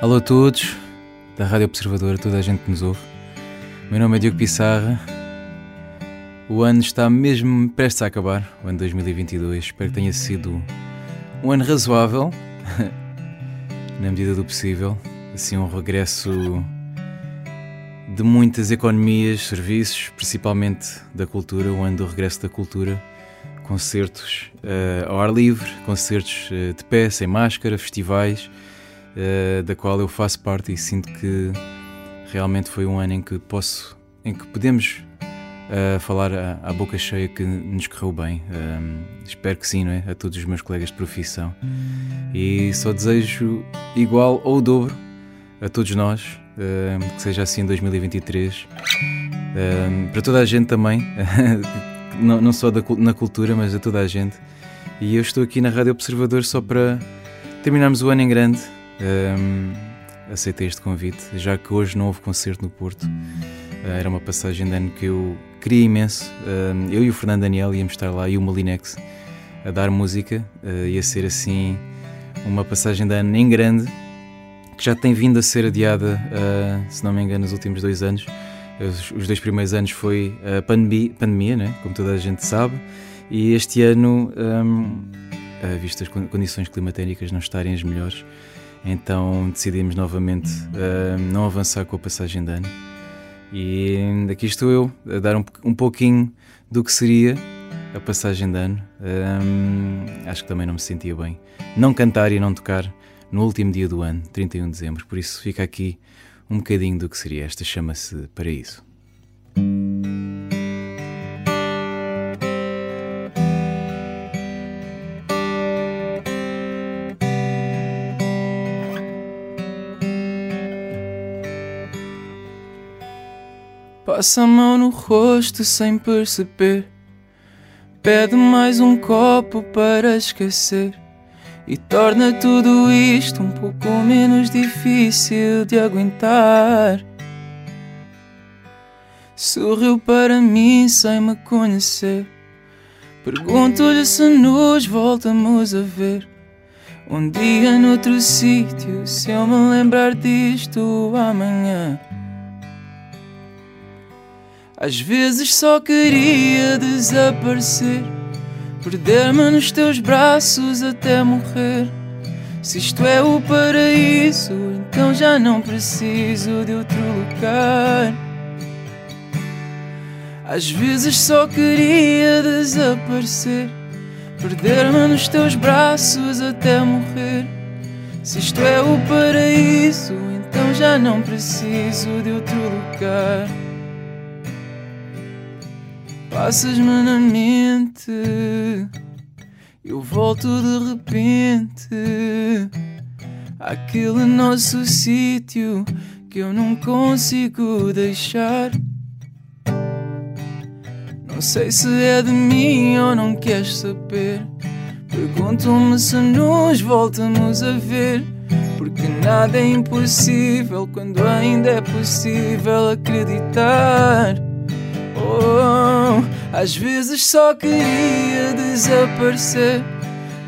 Alô a todos, da Rádio Observador, toda a gente que nos ouve. Meu nome é Diogo Pissarra. O ano está mesmo prestes a acabar, o ano 2022. Espero que tenha sido um ano razoável, na medida do possível. Assim, um regresso de muitas economias, serviços, principalmente da cultura, o ano do regresso da cultura. Concertos uh, ao ar livre, concertos uh, de pé, sem máscara, festivais uh, da qual eu faço parte e sinto que realmente foi um ano em que posso, em que podemos uh, falar à, à, boca cheia que nos correu bem. Um, espero que sim, não é? A todos os meus colegas de profissão. E só desejo igual ou o dobro a todos nós, uh, que seja assim em 2023. Uh, para toda a gente também, não, não só da, na cultura, mas a toda a gente. E eu estou aqui na Rádio Observador só para terminarmos o ano em grande, um, aceitei este convite, já que hoje não houve concerto no Porto. Uh, era uma passagem de ano que eu queria imenso. Uh, eu e o Fernando Daniel íamos estar lá e o Molinex a dar música. Uh, ia ser assim uma passagem de ano em grande, que já tem vindo a ser adiada, se não me engano, nos últimos dois anos. Os, os dois primeiros anos foi a pandemia, pandemia né? como toda a gente sabe, e este ano, um, visto as condições climatéricas não estarem as melhores, então decidimos novamente uh, não avançar com a passagem de ano. E aqui estou eu a dar um, um pouquinho do que seria a passagem de ano. Um, acho que também não me sentia bem. Não cantar e não tocar no último dia do ano, 31 de dezembro. Por isso fica aqui um bocadinho do que seria. Esta chama-se Paraíso. Passa a mão no rosto sem perceber. Pede mais um copo para esquecer. E torna tudo isto um pouco menos difícil de aguentar. Sorriu para mim sem me conhecer. Pergunto-lhe se nos voltamos a ver. Um dia noutro sítio, se eu me lembrar disto amanhã. Às vezes só queria desaparecer, perder-me nos teus braços até morrer. Se isto é o paraíso, então já não preciso de outro lugar. Às vezes só queria desaparecer, perder-me nos teus braços até morrer. Se isto é o paraíso, então já não preciso de outro lugar. Passas-me na mente, eu volto de repente àquele nosso sítio que eu não consigo deixar. Não sei se é de mim ou não queres saber. Pergunto-me se nos voltamos a ver. Porque nada é impossível quando ainda é possível acreditar. Oh, às vezes só queria desaparecer,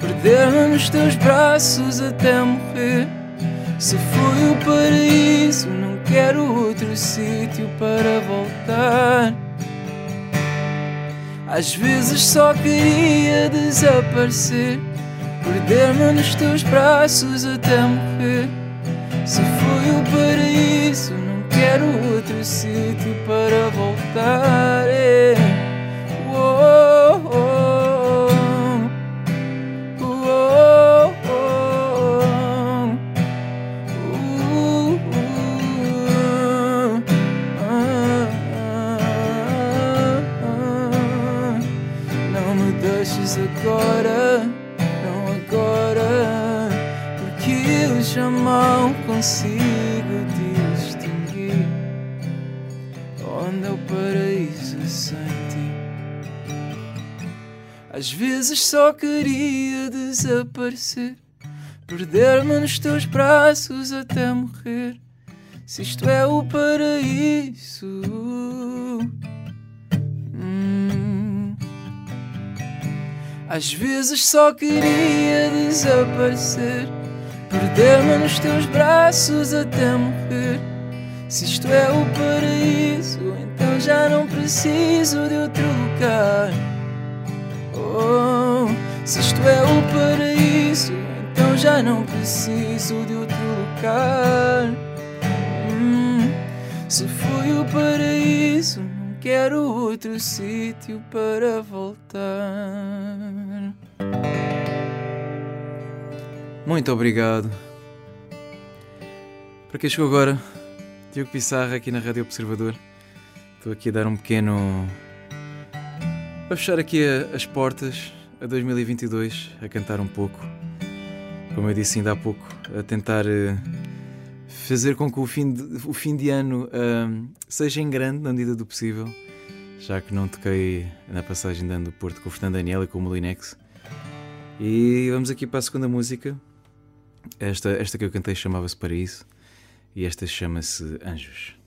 perder-me nos teus braços até morrer. Se foi o paraíso, não quero outro sítio para voltar. Às vezes só queria desaparecer, perder-me nos teus braços até morrer. Se foi o paraíso, não quero outro sítio para voltar. É. Às vezes só queria desaparecer, perder-me nos teus braços até morrer. Se isto é o paraíso. Hum. Às vezes só queria desaparecer, perder-me nos teus braços até morrer. Se isto é o paraíso, então já não preciso de outro lugar. Oh, se isto é o paraíso, então já não preciso de outro lugar. Hum, se foi o paraíso, não quero outro sítio para voltar. Muito obrigado. Para quem chegou agora, Diogo Pissarra aqui na Rádio Observador. Estou aqui a dar um pequeno. A fechar aqui as portas a 2022, a cantar um pouco. Como eu disse ainda há pouco, a tentar uh, fazer com que o fim de, o fim de ano uh, seja em grande, na medida do possível, já que não toquei na passagem de ano do Porto com o Fernando Daniel e com o Molinex. E vamos aqui para a segunda música. Esta, esta que eu cantei chamava-se Paraíso e esta chama-se Anjos.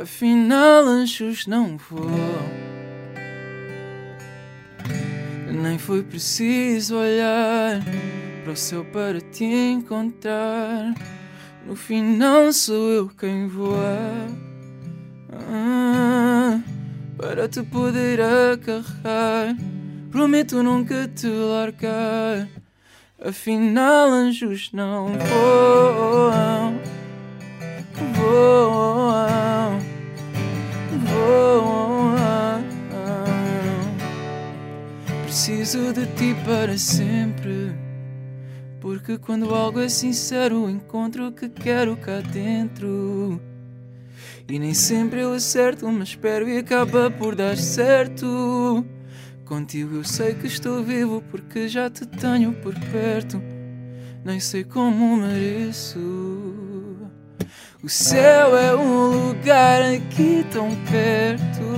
Afinal, anjos não vou. Nem foi preciso olhar para o céu para te encontrar. No final, sou eu quem voa. Ah, para te poder acarregar. Prometo nunca te largar. Afinal, anjos não voam, voam, Preciso de ti para sempre. Porque quando algo é sincero, encontro o que quero cá dentro. E nem sempre eu acerto, mas espero e acaba por dar certo. Contigo eu sei que estou vivo porque já te tenho por perto. Nem sei como mereço. O céu é um lugar aqui tão perto.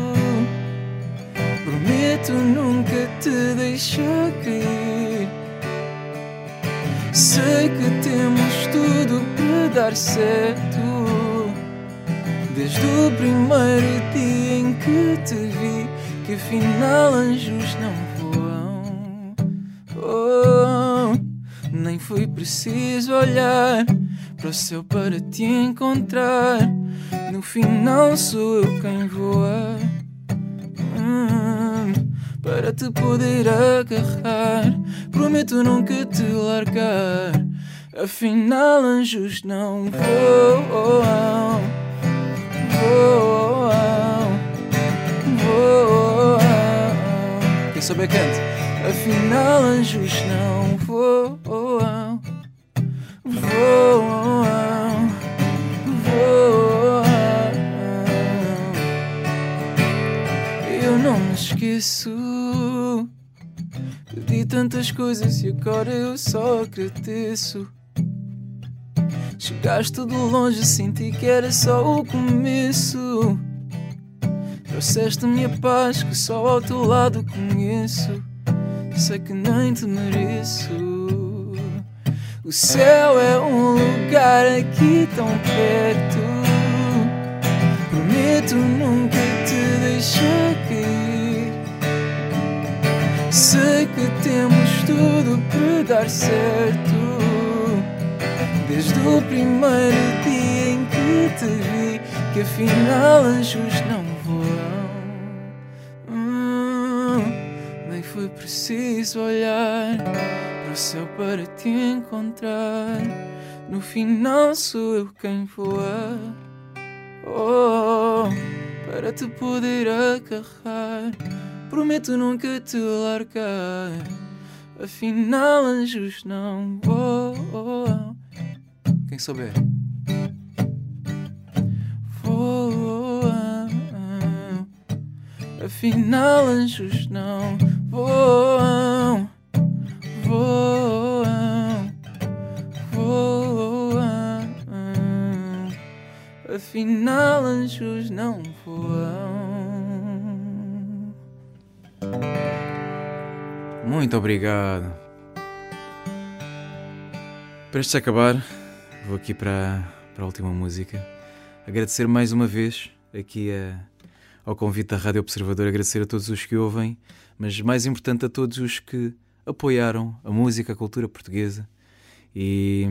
Prometo nunca te deixar cair. Sei que temos tudo para dar certo. Desde o primeiro dia em que te vi que afinal anjos não voam. Oh, nem foi preciso olhar para o céu para te encontrar. No final sou eu quem voa. Hum, para te poder agarrar, prometo nunca te largar. Afinal, anjos não voam. Voam, voam. Quem souber cante. Afinal, anjos não voam. Voam, voam. Eu não me esqueço. Tantas coisas e agora eu só agradeço. Chegaste de longe, senti que era só o começo. Trouxeste-me a paz que só ao teu lado conheço. Sei que nem te mereço. O céu é um lugar aqui tão perto. Prometo nunca te deixar. Sei que temos tudo para dar certo. Desde o primeiro dia em que te vi, que afinal anjos não voam. Hum, nem foi preciso olhar para o céu para te encontrar. No final sou eu quem voa. Oh, para te poder agarrar. Prometo nunca te largar. Afinal, anjos não voam. Quem souber. Voam. Afinal, anjos não voam. Voam. Voam. Afinal, anjos não voam. Muito obrigado. Prestes a acabar, vou aqui para, para a última música. Agradecer mais uma vez aqui a, ao convite da Rádio Observador, agradecer a todos os que ouvem, mas mais importante a todos os que apoiaram a música, a cultura portuguesa e,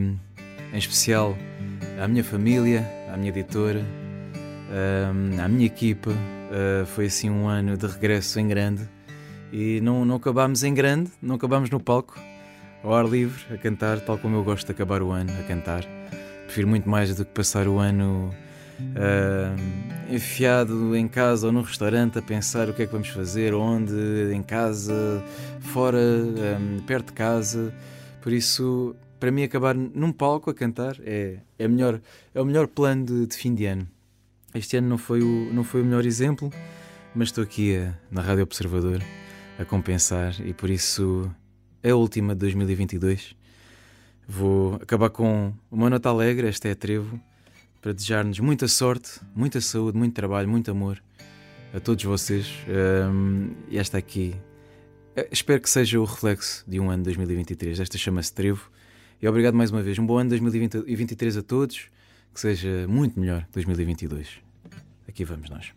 em especial, à minha família, à minha editora, à minha equipa. Ah, foi assim um ano de regresso em grande e não, não acabámos em grande, não acabámos no palco, ao ar livre, a cantar, tal como eu gosto de acabar o ano, a cantar. Prefiro muito mais do que passar o ano uh, enfiado em casa ou num restaurante a pensar o que é que vamos fazer, onde, em casa, fora, um, perto de casa. Por isso, para mim, acabar num palco a cantar é, é, melhor, é o melhor plano de, de fim de ano. Este ano não foi o, não foi o melhor exemplo, mas estou aqui a, na Rádio Observador a compensar e por isso é a última de 2022. Vou acabar com uma nota alegre, esta é a Trevo, para desejar-nos muita sorte, muita saúde, muito trabalho, muito amor a todos vocês. Um, e esta aqui, eh, espero que seja o reflexo de um ano de 2023. Esta chama-se Trevo. E obrigado mais uma vez. Um bom ano de 2023 a todos. Que seja muito melhor que 2022. Aqui vamos nós.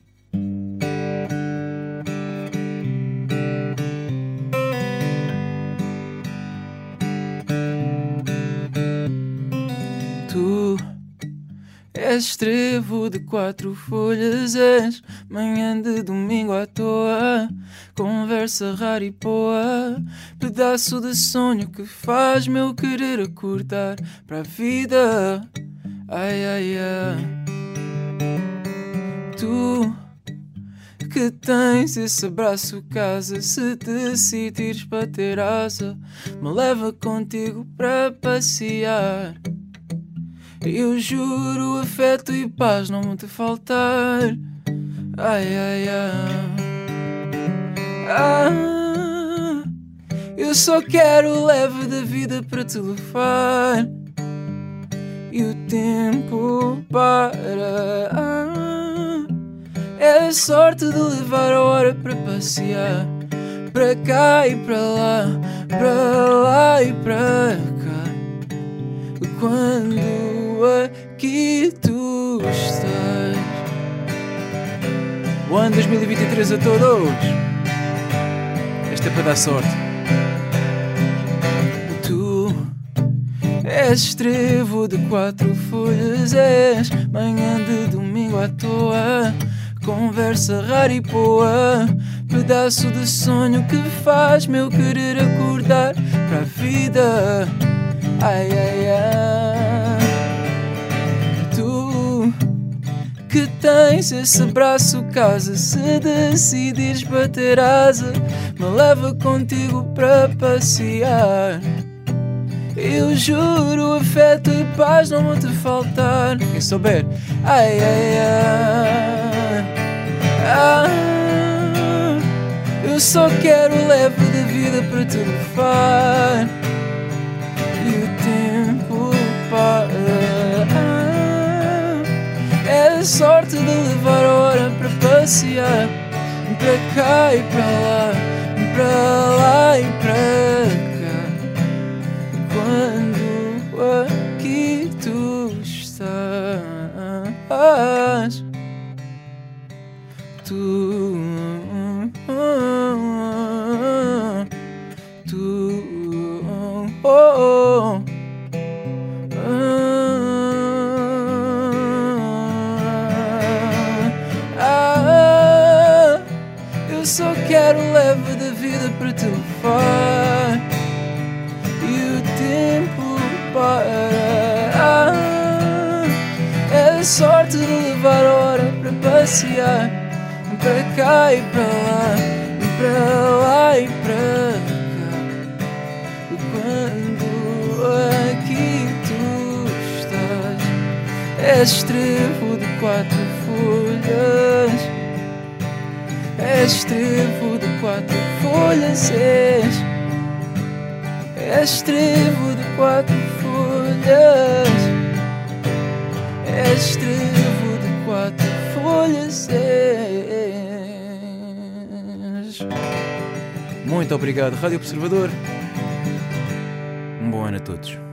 És trevo de quatro folhas, és manhã de domingo à toa, conversa rara e poa, pedaço de sonho que faz meu querer acordar para a vida. Ai, ai, ai. Tu que tens esse abraço casa, se decidires para ter asa, me leva contigo para passear. Eu juro, afeto e paz não te faltar. Ai, ai, ai. Ah, eu só quero o leve da vida para te levar. E o tempo para. Ah, é a sorte de levar a hora para passear. Para cá e para lá, para lá e para cá. Quando aqui tu estás. O ano 2023 a todos. Esta é para dar sorte. Tu és trevo de quatro folhas, és manhã de domingo à toa. Conversa rara e boa, pedaço de sonho que faz meu querer acordar para a vida. Ai, ai, ai. Que tens esse braço casa. Se decidires bater asa me leva contigo para passear. Eu juro afeto e paz não vão te faltar. Quem souber? Ai ai ai. Ah, eu só quero leve da vida para te levar sorte de levar a hora para passear Para cá e para lá, quero leve da vida para te levar e o tempo para. Ah, é a sorte de levar a hora para passear para cá e para lá, para lá e para cá. Quando aqui tu estás, és trevo de quatro folhas És trevo de quatro folhas, és. És trevo de quatro folhas. És trevo de quatro folhas, és. Muito obrigado, Rádio Observador. Um bom ano a todos.